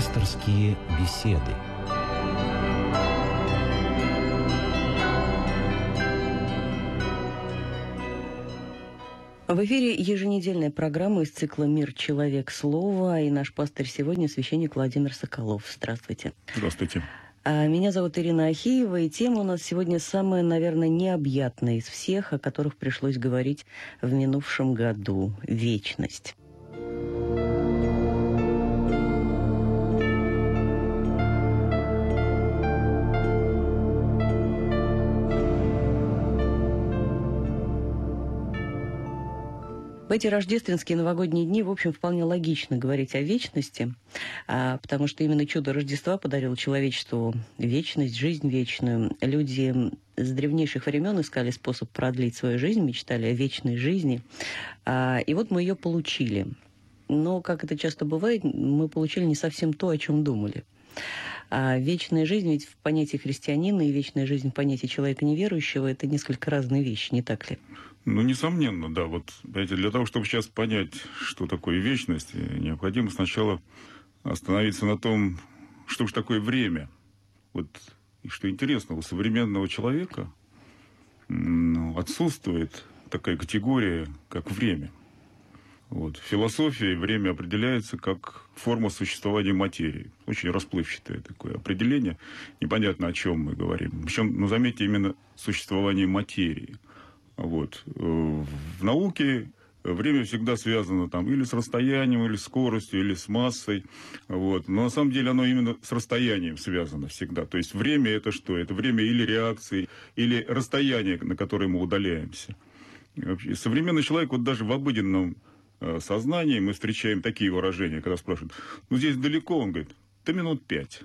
Пасторские беседы. В эфире еженедельная программа из цикла «Мир. Человек. Слово». И наш пастырь сегодня священник Владимир Соколов. Здравствуйте. Здравствуйте. А, меня зовут Ирина Ахиева, и тема у нас сегодня самая, наверное, необъятная из всех, о которых пришлось говорить в минувшем году – вечность. В эти рождественские новогодние дни, в общем, вполне логично говорить о вечности, а, потому что именно чудо Рождества подарило человечеству вечность, жизнь вечную. Люди с древнейших времен искали способ продлить свою жизнь, мечтали о вечной жизни. А, и вот мы ее получили. Но, как это часто бывает, мы получили не совсем то, о чем думали. А вечная жизнь, ведь в понятии христианина и вечная жизнь в понятии человека неверующего – это несколько разные вещи, не так ли? Ну, несомненно, да. Вот, понимаете, для того, чтобы сейчас понять, что такое вечность, необходимо сначала остановиться на том, что же такое время. Вот, и что интересно, у современного человека ну, отсутствует такая категория, как время. Вот. В философии время определяется как форма существования материи. Очень расплывчатое такое определение. Непонятно, о чем мы говорим. Причем, ну, заметьте, именно существование материи – вот. Э, в науке время всегда связано там или с расстоянием, или с скоростью, или с массой. Вот. Но на самом деле оно именно с расстоянием связано всегда. То есть время это что? Это время или реакции, или расстояние, на которое мы удаляемся. современный человек вот даже в обыденном э, сознании мы встречаем такие выражения, когда спрашивают, ну здесь далеко, он говорит, до минут пять.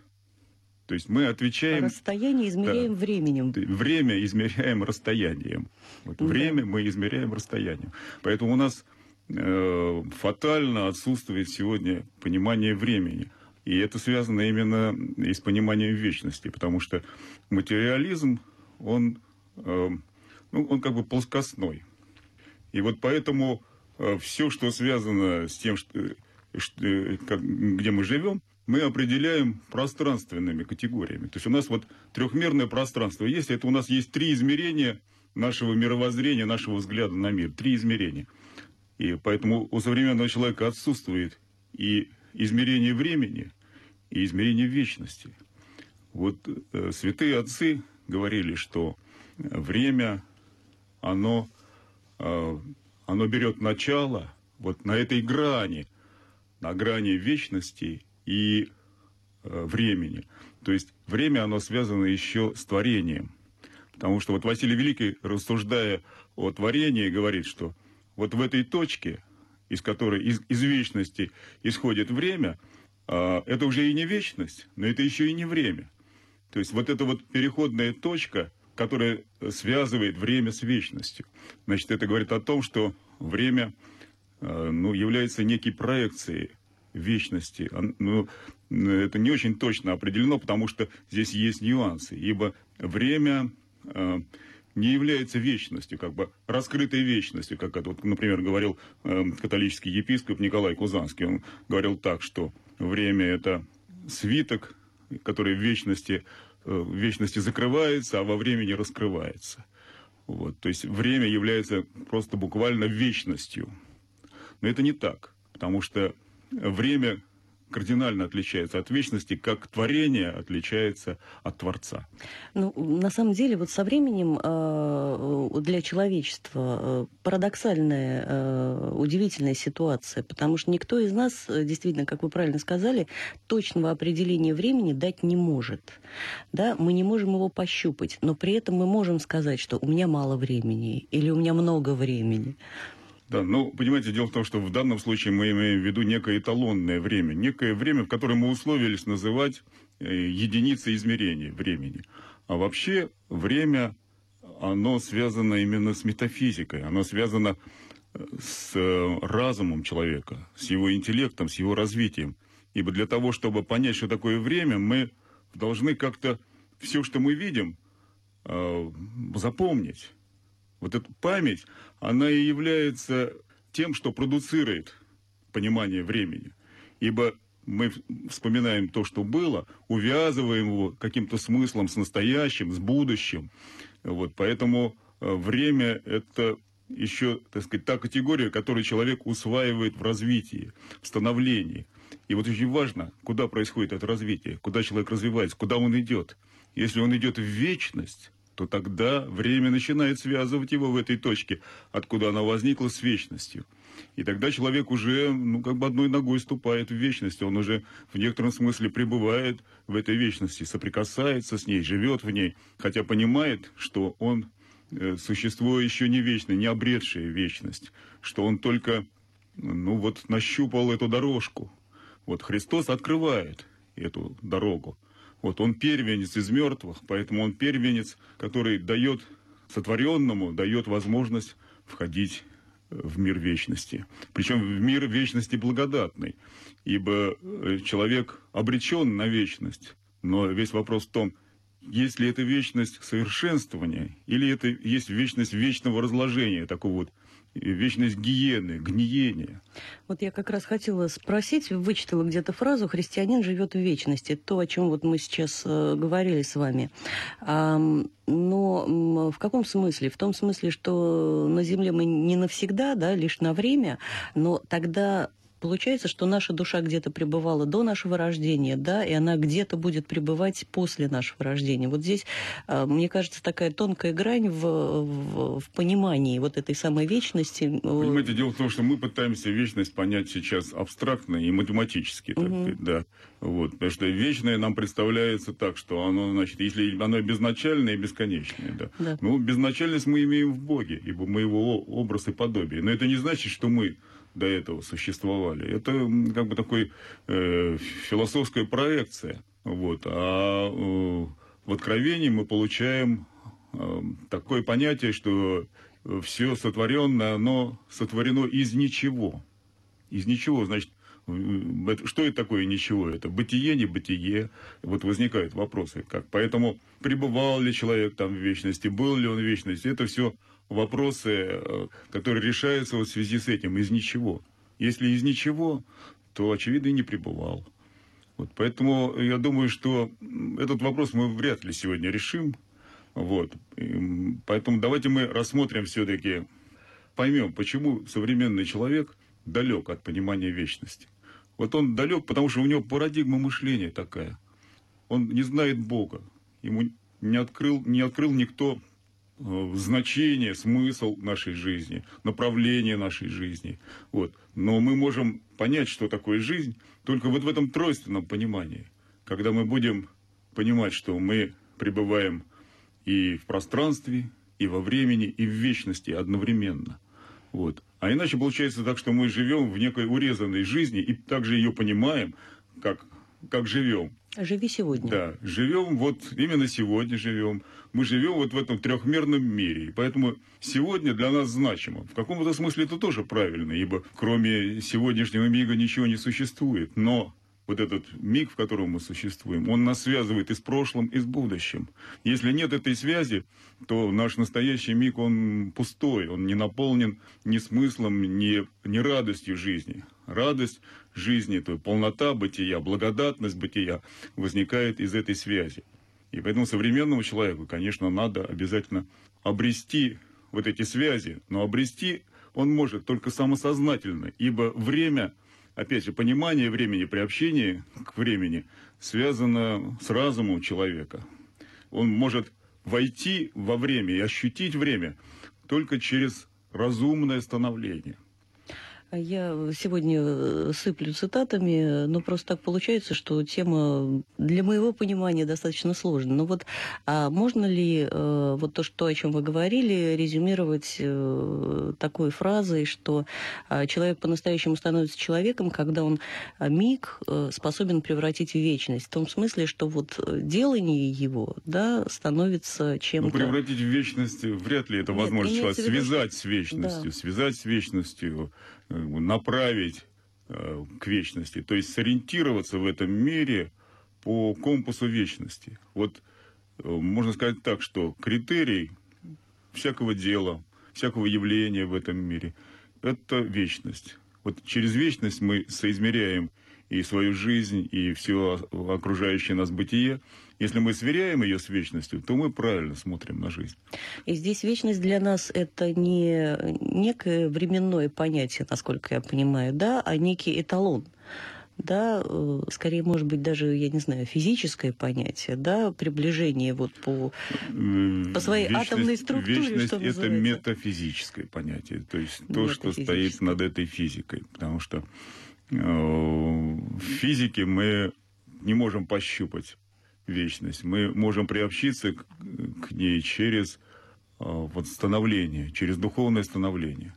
То есть мы отвечаем... Расстояние измеряем да, временем. Время измеряем расстоянием. Вот да. Время мы измеряем расстоянием. Поэтому у нас э, фатально отсутствует сегодня понимание времени. И это связано именно и с пониманием вечности, потому что материализм, он, э, ну, он как бы плоскостной. И вот поэтому э, все, что связано с тем, что, что, э, как, где мы живем, мы определяем пространственными категориями. То есть у нас вот трехмерное пространство есть, это у нас есть три измерения нашего мировоззрения, нашего взгляда на мир. Три измерения. И поэтому у современного человека отсутствует и измерение времени, и измерение вечности. Вот э, святые отцы говорили, что время, оно, э, оно берет начало вот на этой грани, на грани вечности и э, времени. То есть время, оно связано еще с творением. Потому что вот Василий Великий, рассуждая о творении, говорит, что вот в этой точке, из которой из, из вечности исходит время, э, это уже и не вечность, но это еще и не время. То есть вот эта вот переходная точка, которая связывает время с вечностью. Значит, это говорит о том, что время э, ну, является некой проекцией вечности. Ну, это не очень точно определено, потому что здесь есть нюансы. Ибо время э, не является вечностью, как бы раскрытой вечностью, как это, вот, например, говорил э, католический епископ Николай Кузанский. Он говорил так, что время это свиток, который в вечности, э, в вечности закрывается, а во времени раскрывается. Вот, то есть время является просто буквально вечностью. Но это не так, потому что время кардинально отличается от вечности, как творение отличается от Творца. Ну, на самом деле, вот со временем э, для человечества э, парадоксальная, э, удивительная ситуация, потому что никто из нас, э, действительно, как вы правильно сказали, точного определения времени дать не может. Да? Мы не можем его пощупать, но при этом мы можем сказать, что у меня мало времени или у меня много времени. Да, ну, понимаете, дело в том, что в данном случае мы имеем в виду некое эталонное время, некое время, в которое мы условились называть э, единицей измерения времени. А вообще время, оно связано именно с метафизикой, оно связано э, с э, разумом человека, с его интеллектом, с его развитием. Ибо для того, чтобы понять, что такое время, мы должны как-то все, что мы видим, запомнить. Вот эта память, она и является тем, что продуцирует понимание времени. Ибо мы вспоминаем то, что было, увязываем его каким-то смыслом с настоящим, с будущим. Вот, поэтому э, время – это еще, так сказать, та категория, которую человек усваивает в развитии, в становлении. И вот очень важно, куда происходит это развитие, куда человек развивается, куда он идет. Если он идет в вечность, то тогда время начинает связывать его в этой точке, откуда она возникла с вечностью. И тогда человек уже, ну, как бы одной ногой ступает в вечность. Он уже в некотором смысле пребывает в этой вечности, соприкасается с ней, живет в ней, хотя понимает, что он э, существо еще не вечное, не обретшее вечность, что он только, ну, вот нащупал эту дорожку. Вот Христос открывает эту дорогу. Вот он первенец из мертвых, поэтому он первенец, который дает сотворенному, дает возможность входить в мир вечности. Причем в мир вечности благодатный, ибо э, человек обречен на вечность. Но весь вопрос в том, есть ли это вечность совершенствования, или это есть вечность вечного разложения, такого вот вечность гиены, гниения. Вот я как раз хотела спросить, вычитала где-то фразу «христианин живет в вечности», то, о чем вот мы сейчас э, говорили с вами. А, но в каком смысле? В том смысле, что на Земле мы не навсегда, да, лишь на время, но тогда Получается, что наша душа где-то пребывала до нашего рождения, да, и она где-то будет пребывать после нашего рождения. Вот здесь, а, мне кажется, такая тонкая грань в, в, в понимании вот этой самой вечности. Понимаете, дело в том, что мы пытаемся вечность понять сейчас абстрактно и математически, так угу. сказать, да. Вот, потому что вечное нам представляется так, что оно, значит, если оно безначальное и бесконечное, да. да. Ну, безначальность мы имеем в Боге, ибо мы его образ и подобие. Но это не значит, что мы до этого существовали. Это как бы такой э, философская проекция. Вот. А э, в Откровении мы получаем э, такое понятие, что все сотворенное, оно сотворено из ничего. Из ничего, значит, что это такое ничего? Это бытие, не бытие. Вот возникают вопросы. Как? Поэтому пребывал ли человек там в вечности, был ли он в вечности, это все вопросы, э, которые решаются вот в связи с этим из ничего. Если из ничего, то, очевидно, и не пребывал. Вот, поэтому я думаю, что этот вопрос мы вряд ли сегодня решим. Вот. И поэтому давайте мы рассмотрим все-таки, поймем, почему современный человек далек от понимания вечности. Вот он далек, потому что у него парадигма мышления такая. Он не знает Бога. Ему не открыл, не открыл никто значение, смысл нашей жизни, направление нашей жизни. Вот. Но мы можем понять, что такое жизнь, только вот в этом тройственном понимании. Когда мы будем понимать, что мы пребываем и в пространстве, и во времени, и в вечности одновременно. Вот. А иначе получается так, что мы живем в некой урезанной жизни и также ее понимаем, как, как живем. Живи сегодня. Да, живем вот именно сегодня живем. Мы живем вот в этом трехмерном мире. И поэтому сегодня для нас значимо. В каком-то смысле это тоже правильно, ибо кроме сегодняшнего мига ничего не существует. Но вот этот миг, в котором мы существуем, он нас связывает и с прошлым, и с будущим. Если нет этой связи, то наш настоящий миг, он пустой, он не наполнен ни смыслом, ни, ни радостью жизни. Радость жизни, то полнота бытия, благодатность бытия возникает из этой связи. И поэтому современному человеку, конечно, надо обязательно обрести вот эти связи, но обрести он может только самосознательно, ибо время, опять же, понимание времени, приобщение к времени связано с разумом человека. Он может войти во время и ощутить время только через разумное становление. Я сегодня э, сыплю цитатами, но просто так получается, что тема для моего понимания достаточно сложная. Но вот а можно ли э, вот то, что, о чем вы говорили, резюмировать э, такой фразой, что э, человек по-настоящему становится человеком, когда он э, миг способен превратить в вечность? В том смысле, что вот делание его да, становится чем-то... Ну, превратить в вечность вряд ли это возможно. Нет, связать с вечностью, да. связать с вечностью Э, направить э, к вечности, то есть сориентироваться в этом мире по компасу вечности. Вот э, можно сказать так, что критерий всякого дела, всякого явления в этом мире – это вечность. Вот через вечность мы соизмеряем и свою жизнь, и все окружающее нас бытие, если мы сверяем ее с вечностью, то мы правильно смотрим на жизнь. И здесь вечность для нас это не некое временное понятие, насколько я понимаю, да, а некий эталон. Да, э, скорее, может быть, даже, я не знаю, физическое понятие, да, приближение вот по, по своей вечность, атомной структуре, вечность что это метафизическое понятие, то есть то, что стоит над этой физикой, потому что в физике мы не можем пощупать вечность, мы можем приобщиться к, к ней через э, вот становление, через духовное становление.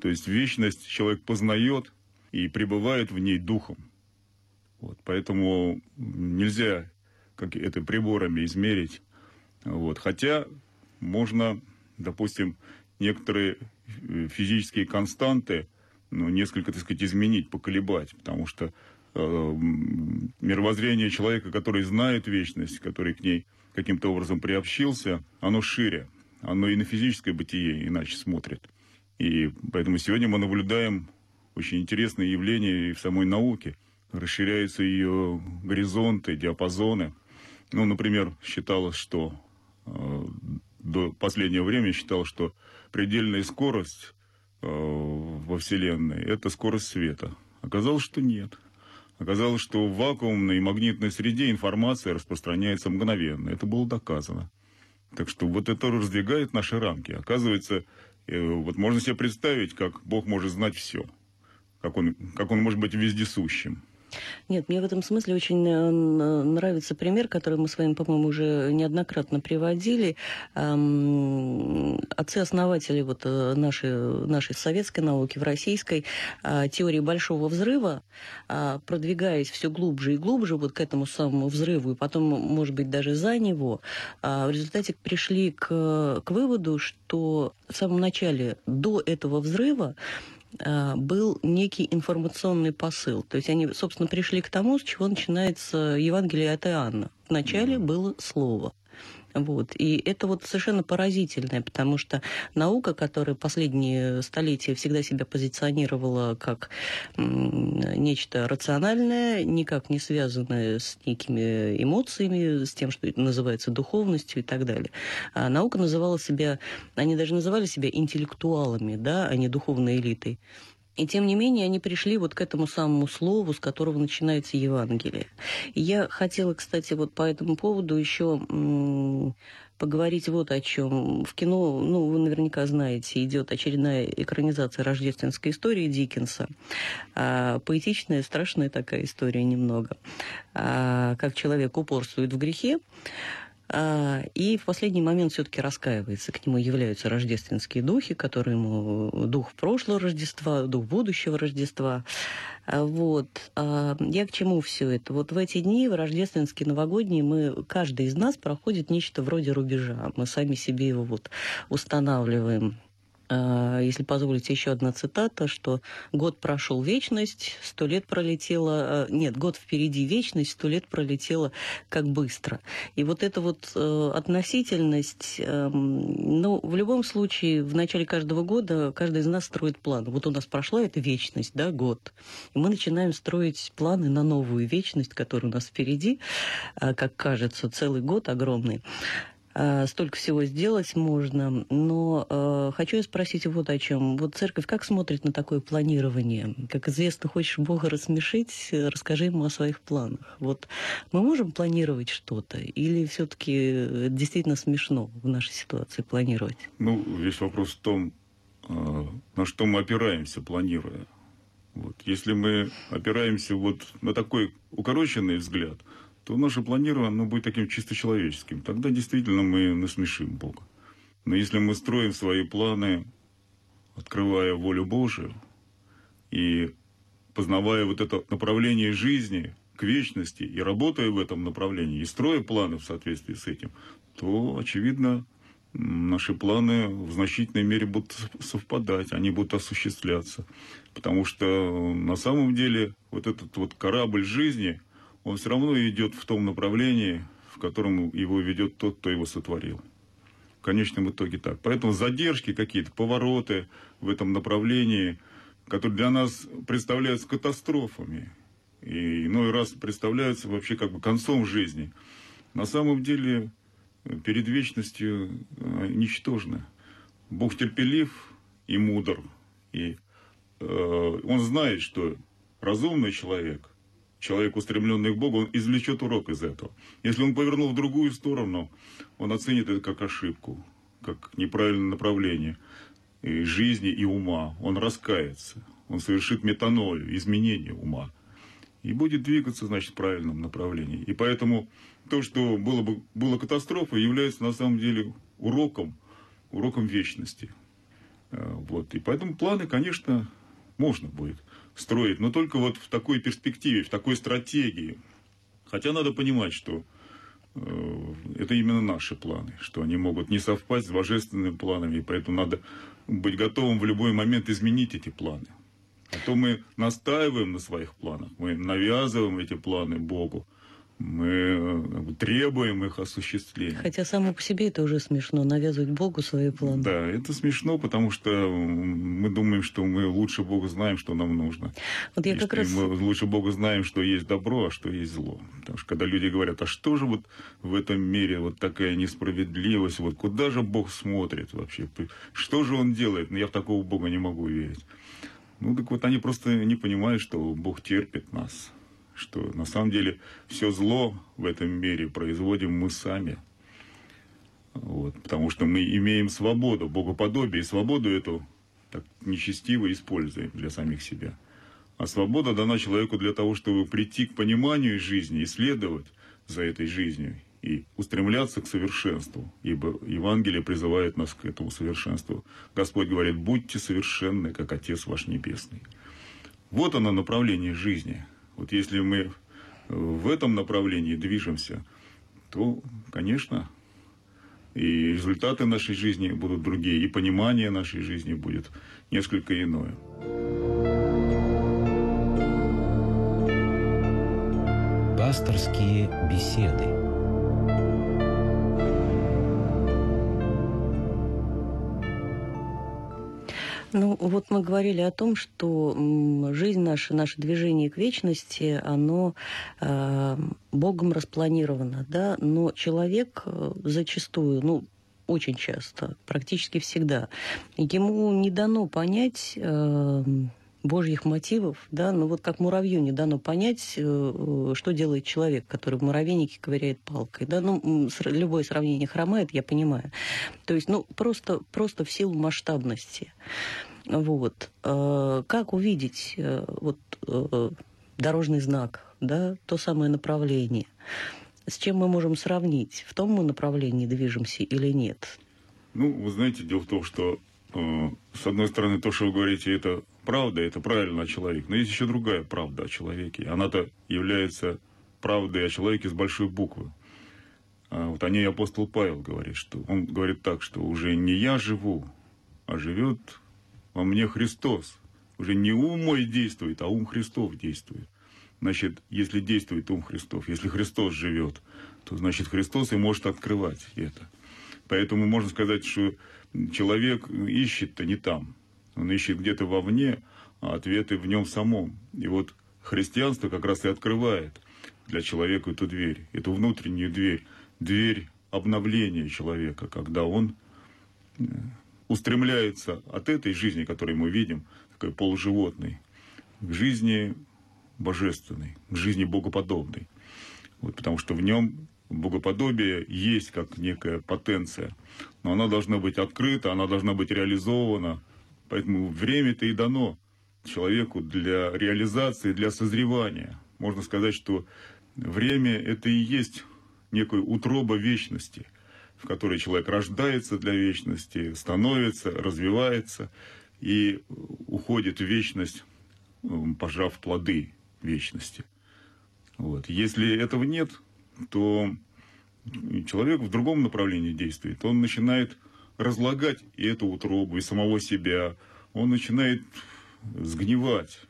То есть вечность человек познает и пребывает в ней духом. Вот, поэтому нельзя как это приборами измерить. Вот, хотя можно, допустим, некоторые э, физические константы ну, несколько, так сказать, изменить, поколебать, потому что э, мировоззрение человека, который знает вечность, который к ней каким-то образом приобщился, оно шире, оно и на физическое бытие иначе смотрит. И поэтому сегодня мы наблюдаем очень интересные явления и в самой науке – расширяются ее горизонты, диапазоны. Ну, например, считалось, что э, до последнего времени считалось, что предельная скорость во Вселенной – это скорость света. Оказалось, что нет. Оказалось, что в вакуумной и магнитной среде информация распространяется мгновенно. Это было доказано. Так что вот это раздвигает наши рамки. Оказывается, э, вот можно себе представить, как Бог может знать все. Как он, как он может быть вездесущим. Нет, мне в этом смысле очень э, нравится пример, который мы с вами, по-моему, уже неоднократно приводили. Отцы-основатели вот э, нашей, нашей советской науки, в российской, а, теории Большого Взрыва, а, продвигаясь все глубже и глубже вот к этому самому взрыву, и потом, может быть, даже за него, а, в результате пришли к, к выводу, что в самом начале, до этого взрыва, Э, был некий информационный посыл. То есть они, собственно, пришли к тому, с чего начинается Евангелие от Иоанна. Вначале было слово. Вот. И это вот совершенно поразительное, потому что наука, которая последние столетия всегда себя позиционировала как нечто рациональное, никак не связанное с некими эмоциями, с тем, что называется духовностью и так далее. А наука называла себя, они даже называли себя интеллектуалами, да, а не духовной элитой. И тем не менее они пришли вот к этому самому слову, с которого начинается Евангелие. И я хотела, кстати, вот по этому поводу еще поговорить вот о чем. В кино, ну, вы наверняка знаете, идет очередная экранизация рождественской истории Диккенса. А, поэтичная, страшная такая история немного. А, как человек упорствует в грехе, и в последний момент все-таки раскаивается. К нему являются рождественские духи, которые ему дух прошлого Рождества, дух будущего Рождества. А, вот. А, я к чему все это? Вот в эти дни, в рождественские, новогодние, мы, каждый из нас проходит нечто вроде рубежа. Мы сами себе его вот устанавливаем а, если позволите, еще одна цитата, что год прошел вечность, сто лет пролетело, а, нет, год впереди вечность, сто лет пролетело как быстро. И вот эта вот э, относительность, эм, ну, в любом случае, в начале каждого года каждый из нас строит план. Вот у нас прошла эта вечность, да, год, и мы начинаем строить планы на новую вечность, которая у нас впереди, а, как кажется, целый год огромный. Э, столько всего сделать можно. Но э, хочу я спросить вот о чем. Вот церковь как смотрит на такое планирование? Как известно, хочешь Бога рассмешить, расскажи ему о своих планах. Вот мы можем планировать что-то? Или все-таки действительно смешно в нашей ситуации планировать? Ну, весь вопрос в том, э, на что мы опираемся, планируя. Вот. Если мы опираемся вот на такой укороченный взгляд – то наше планирование оно будет таким чисто человеческим. Тогда действительно мы насмешим Бога. Но если мы строим свои планы, открывая волю Божию и познавая вот это направление жизни к вечности и работая в этом направлении, и строя планы в соответствии с этим, то, очевидно, наши планы в значительной мере будут совпадать, они будут осуществляться. Потому что на самом деле вот этот вот корабль жизни – он все равно идет в том направлении, в котором его ведет тот, кто его сотворил. В конечном итоге так. Поэтому задержки какие-то, повороты в этом направлении, которые для нас представляются катастрофами, и иной раз представляются вообще как бы концом жизни. На самом деле перед вечностью э, ничтожны. Бог терпелив и мудр, и э, он знает, что разумный человек, человек, устремленный к Богу, он извлечет урок из этого. Если он повернул в другую сторону, он оценит это как ошибку, как неправильное направление и жизни и ума. Он раскается, он совершит метанолию, изменение ума. И будет двигаться, значит, в правильном направлении. И поэтому то, что было, бы, было катастрофой, является на самом деле уроком, уроком вечности. Э, вот. И поэтому планы, конечно, можно будет строить, но только вот в такой перспективе, в такой стратегии. Хотя надо понимать, что э, это именно наши планы, что они могут не совпасть с божественными планами, и поэтому надо быть готовым в любой момент изменить эти планы. А то мы настаиваем на своих планах, мы навязываем эти планы Богу, мы э, требуем их осуществления. Хотя само по себе это уже смешно, навязывать Богу свои планы. Да, это смешно, потому что мы думаем, что мы лучше Бога знаем, что нам нужно. Вот я И как раз... Мы лучше Бога знаем, что есть добро, а что есть зло. Потому что когда люди говорят, а что же вот в этом мире вот такая несправедливость, вот куда же Бог смотрит вообще, что же Он делает? Ну, я в такого Бога не могу верить. Ну, так вот они просто не понимают, что Бог терпит нас что на самом деле все зло в этом мире производим мы сами. Вот, потому что мы имеем свободу, богоподобие, и свободу эту так нечестиво используем для самих себя. А свобода дана человеку для того, чтобы прийти к пониманию жизни, исследовать за этой жизнью и устремляться к совершенству, ибо Евангелие призывает нас к этому совершенству. Господь говорит, будьте совершенны, как Отец ваш Небесный. Вот оно направление жизни – вот если мы в этом направлении движемся, то, конечно, и результаты нашей жизни будут другие, и понимание нашей жизни будет несколько иное. Пасторские беседы. Ну, вот мы говорили о том, что жизнь наша, наше движение к вечности, оно э, Богом распланировано, да, но человек э, зачастую, ну, очень часто, практически всегда, ему не дано понять э, Божьих мотивов, да, ну вот как муравью не дано понять, э, что делает человек, который в муравейнике ковыряет палкой, да, ну любое сравнение хромает, я понимаю. То есть, ну просто, просто в силу масштабности. Вот. Э, как увидеть э, вот дорожный знак, да, то самое направление? С чем мы можем сравнить? В том мы направлении движемся или нет? Ну, вы знаете, дело в том, что с одной стороны, то, что вы говорите, это правда, это правильно о человеке. Но есть еще другая правда о человеке. Она-то является правдой о человеке с большой буквы. А вот о ней апостол Павел говорит, что он говорит так, что уже не я живу, а живет во мне Христос. Уже не ум мой действует, а ум Христов действует. Значит, если действует ум Христов, если Христос живет, то значит Христос и может открывать это. Поэтому можно сказать, что человек ищет-то не там. Он ищет где-то вовне, а ответы в нем самом. И вот христианство как раз и открывает для человека эту дверь, эту внутреннюю дверь, дверь обновления человека, когда он э, устремляется от этой жизни, которую мы видим, такой полуживотной, к жизни божественной, к жизни богоподобной. Вот, потому что в нем богоподобие есть как некая потенция, но она должна быть открыта, она должна быть реализована, Поэтому время-то и дано человеку для реализации, для созревания. Можно сказать, что время – это и есть некая утроба вечности, в которой человек рождается для вечности, становится, развивается и уходит в вечность, пожав плоды вечности. Вот. Если этого нет, то человек в другом направлении действует. Он начинает разлагать и эту утробу, и самого себя. Он начинает сгнивать.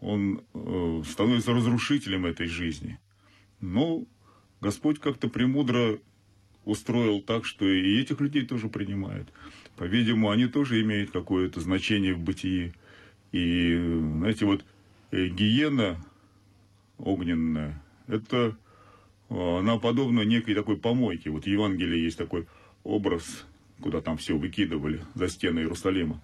Он э, становится разрушителем этой жизни. Но Господь как-то премудро устроил так, что и этих людей тоже принимают. По-видимому, они тоже имеют какое-то значение в бытии. И, знаете, вот э, гиена, огненная, это а, она подобна некой такой помойке. Вот в Евангелии есть такой образ, куда там все выкидывали за стены Иерусалима.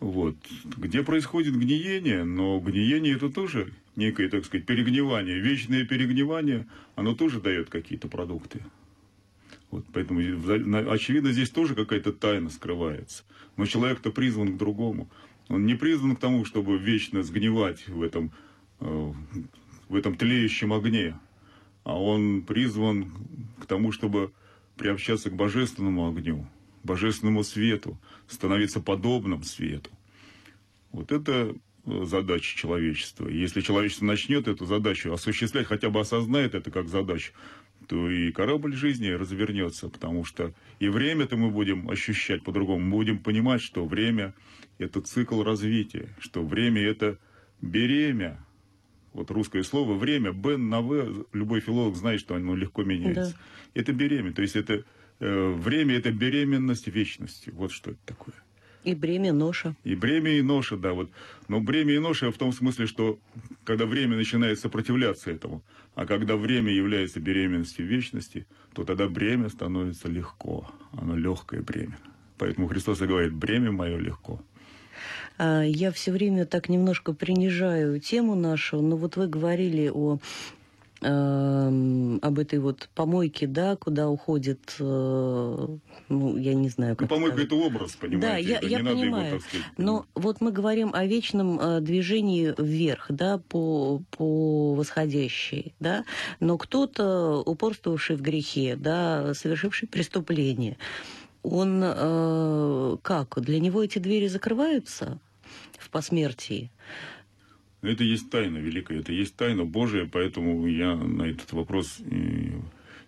Вот. Где происходит гниение, но гниение это тоже некое, так сказать, перегнивание. Вечное перегнивание, оно тоже дает какие-то продукты. Вот, поэтому, очевидно, здесь тоже какая-то тайна скрывается. Но человек-то призван к другому. Он не призван к тому, чтобы вечно сгнивать в этом, э, в этом тлеющем огне, а он призван к тому, чтобы приобщаться к божественному огню, божественному свету, становиться подобным свету. Вот это э, задача человечества. Если человечество начнет эту задачу осуществлять, хотя бы осознает это как задачу, то и корабль жизни развернется, потому что и время-то мы будем ощущать по-другому. Мы будем понимать, что время – это цикл развития, что время – это беремя. Вот русское слово «время», «бен» на «в», любой филолог знает, что оно легко меняется. Да. Это беремя, то есть это время – это беременность вечности. Вот что это такое. И бремя ноша. И бремя и ноша, да. Вот. Но бремя и ноша в том смысле, что когда время начинает сопротивляться этому, а когда время является беременностью вечности, то тогда бремя становится легко. Оно легкое бремя. Поэтому Христос и говорит, бремя мое легко. А, я все время так немножко принижаю тему нашу, но вот вы говорили о Эм, об этой вот помойке, да, куда уходит, э, ну, я не знаю, как... Ну, помойка – это образ, понимаете? Да, я, я понимаю. Его, сказать, Но вот мы говорим о вечном э, движении вверх, да, по, по восходящей, да, но кто-то, упорствовавший в грехе, да, совершивший преступление, он э, как? Для него эти двери закрываются в посмертии? Это есть тайна великая, это есть тайна Божия, поэтому я на этот вопрос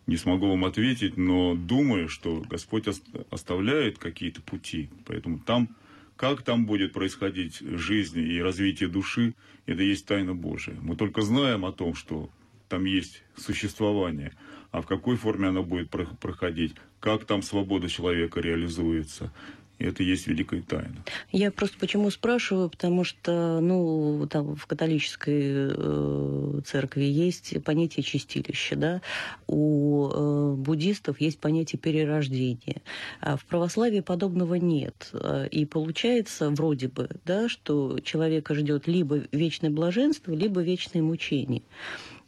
не смогу вам ответить, но думаю, что Господь оставляет какие-то пути, поэтому там, как там будет происходить жизнь и развитие души, это есть тайна Божия. Мы только знаем о том, что там есть существование, а в какой форме оно будет проходить, как там свобода человека реализуется, и это есть великая тайна. Я просто почему спрашиваю, потому что ну, там в католической э, церкви есть понятие чистилища, да? у э, буддистов есть понятие перерождения. А в православии подобного нет. И получается вроде бы, да, что человека ждет либо вечное блаженство, либо вечное мучение.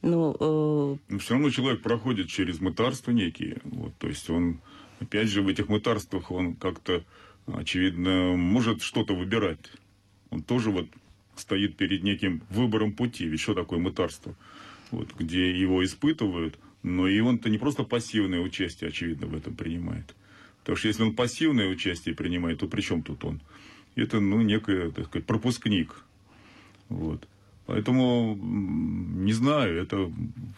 Но, э... Но все равно человек проходит через мытарства некие. Вот, то есть он, опять же, в этих мытарствах он как-то очевидно, может что-то выбирать. Он тоже вот стоит перед неким выбором пути. Ведь что такое мытарство? Вот, где его испытывают, но и он-то не просто пассивное участие, очевидно, в этом принимает. Потому что если он пассивное участие принимает, то при чем тут он? Это, ну, некое, так сказать, пропускник. Вот. Поэтому, не знаю, это,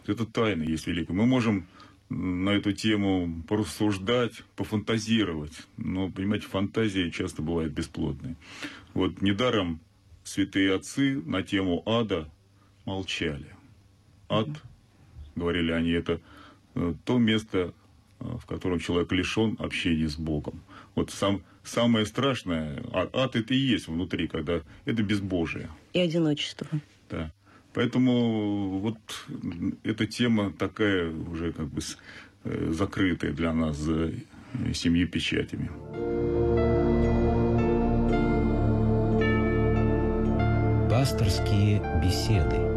это тайна есть великая. Мы можем на эту тему порассуждать, пофантазировать. Но, понимаете, фантазии часто бывают бесплодные. Вот недаром святые отцы на тему ада молчали. Ад, говорили они, это э, то место, э, в котором человек лишен общения с Богом. Вот сам, самое страшное, а, ад это и есть внутри, когда это безбожие. И одиночество. Да. Поэтому вот эта тема такая уже как бы э, закрытая для нас за семью печатями. Пасторские беседы.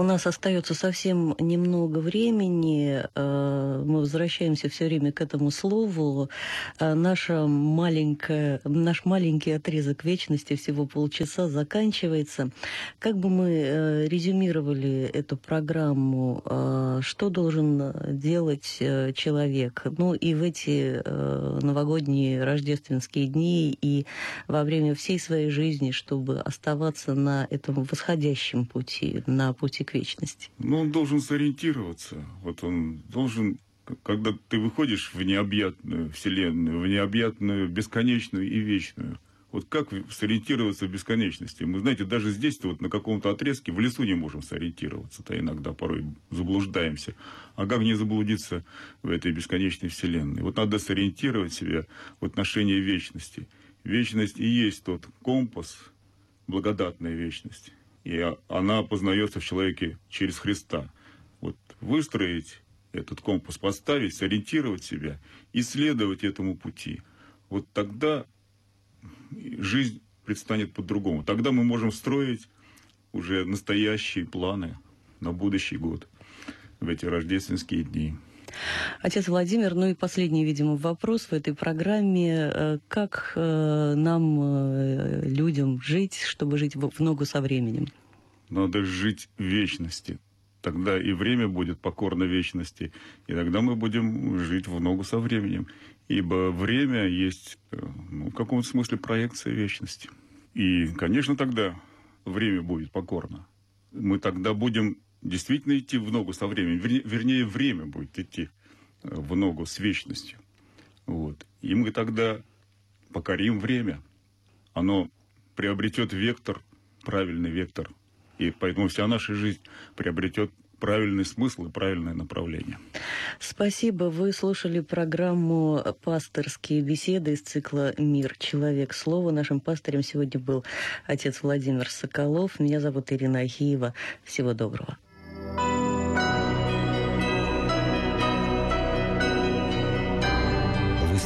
У нас остается совсем немного времени. Э, мы возвращаемся все время к этому слову. Э, наша маленькая, наш маленький отрезок вечности, всего полчаса, заканчивается. Как бы мы э, резюмировали эту программу, что должен делать человек? Ну и в эти новогодние рождественские дни, и во время всей своей жизни, чтобы оставаться на этом восходящем пути, на пути к вечности? Ну, он должен сориентироваться. Вот он должен, когда ты выходишь в необъятную вселенную, в необъятную, бесконечную и вечную, вот как сориентироваться в бесконечности? Мы, знаете, даже здесь вот на каком-то отрезке в лесу не можем сориентироваться-то иногда порой заблуждаемся. А как не заблудиться в этой бесконечной вселенной? Вот надо сориентировать себя в отношении вечности. Вечность и есть тот компас, благодатная вечность. И она познается в человеке через Христа. Вот выстроить этот компас, поставить, сориентировать себя, исследовать этому пути. Вот тогда жизнь предстанет по-другому. Тогда мы можем строить уже настоящие планы на будущий год в эти рождественские дни. Отец Владимир, ну и последний, видимо, вопрос в этой программе. Э, как э, нам, э, людям, жить, чтобы жить в ногу со временем? Надо жить в вечности. Тогда и время будет покорно вечности, и тогда мы будем жить в ногу со временем. Ибо время есть, ну, в каком-то смысле, проекция вечности. И, конечно, тогда время будет покорно. Мы тогда будем действительно идти в ногу со временем. Вернее, время будет идти э, в ногу с вечностью. Вот. И мы тогда покорим время. Оно приобретет вектор, правильный вектор. И поэтому вся наша жизнь приобретет правильный смысл и правильное направление. Спасибо. Вы слушали программу «Пасторские беседы» из цикла «Мир. Человек. Слово». Нашим пастырем сегодня был отец Владимир Соколов. Меня зовут Ирина Ахиева. Всего доброго.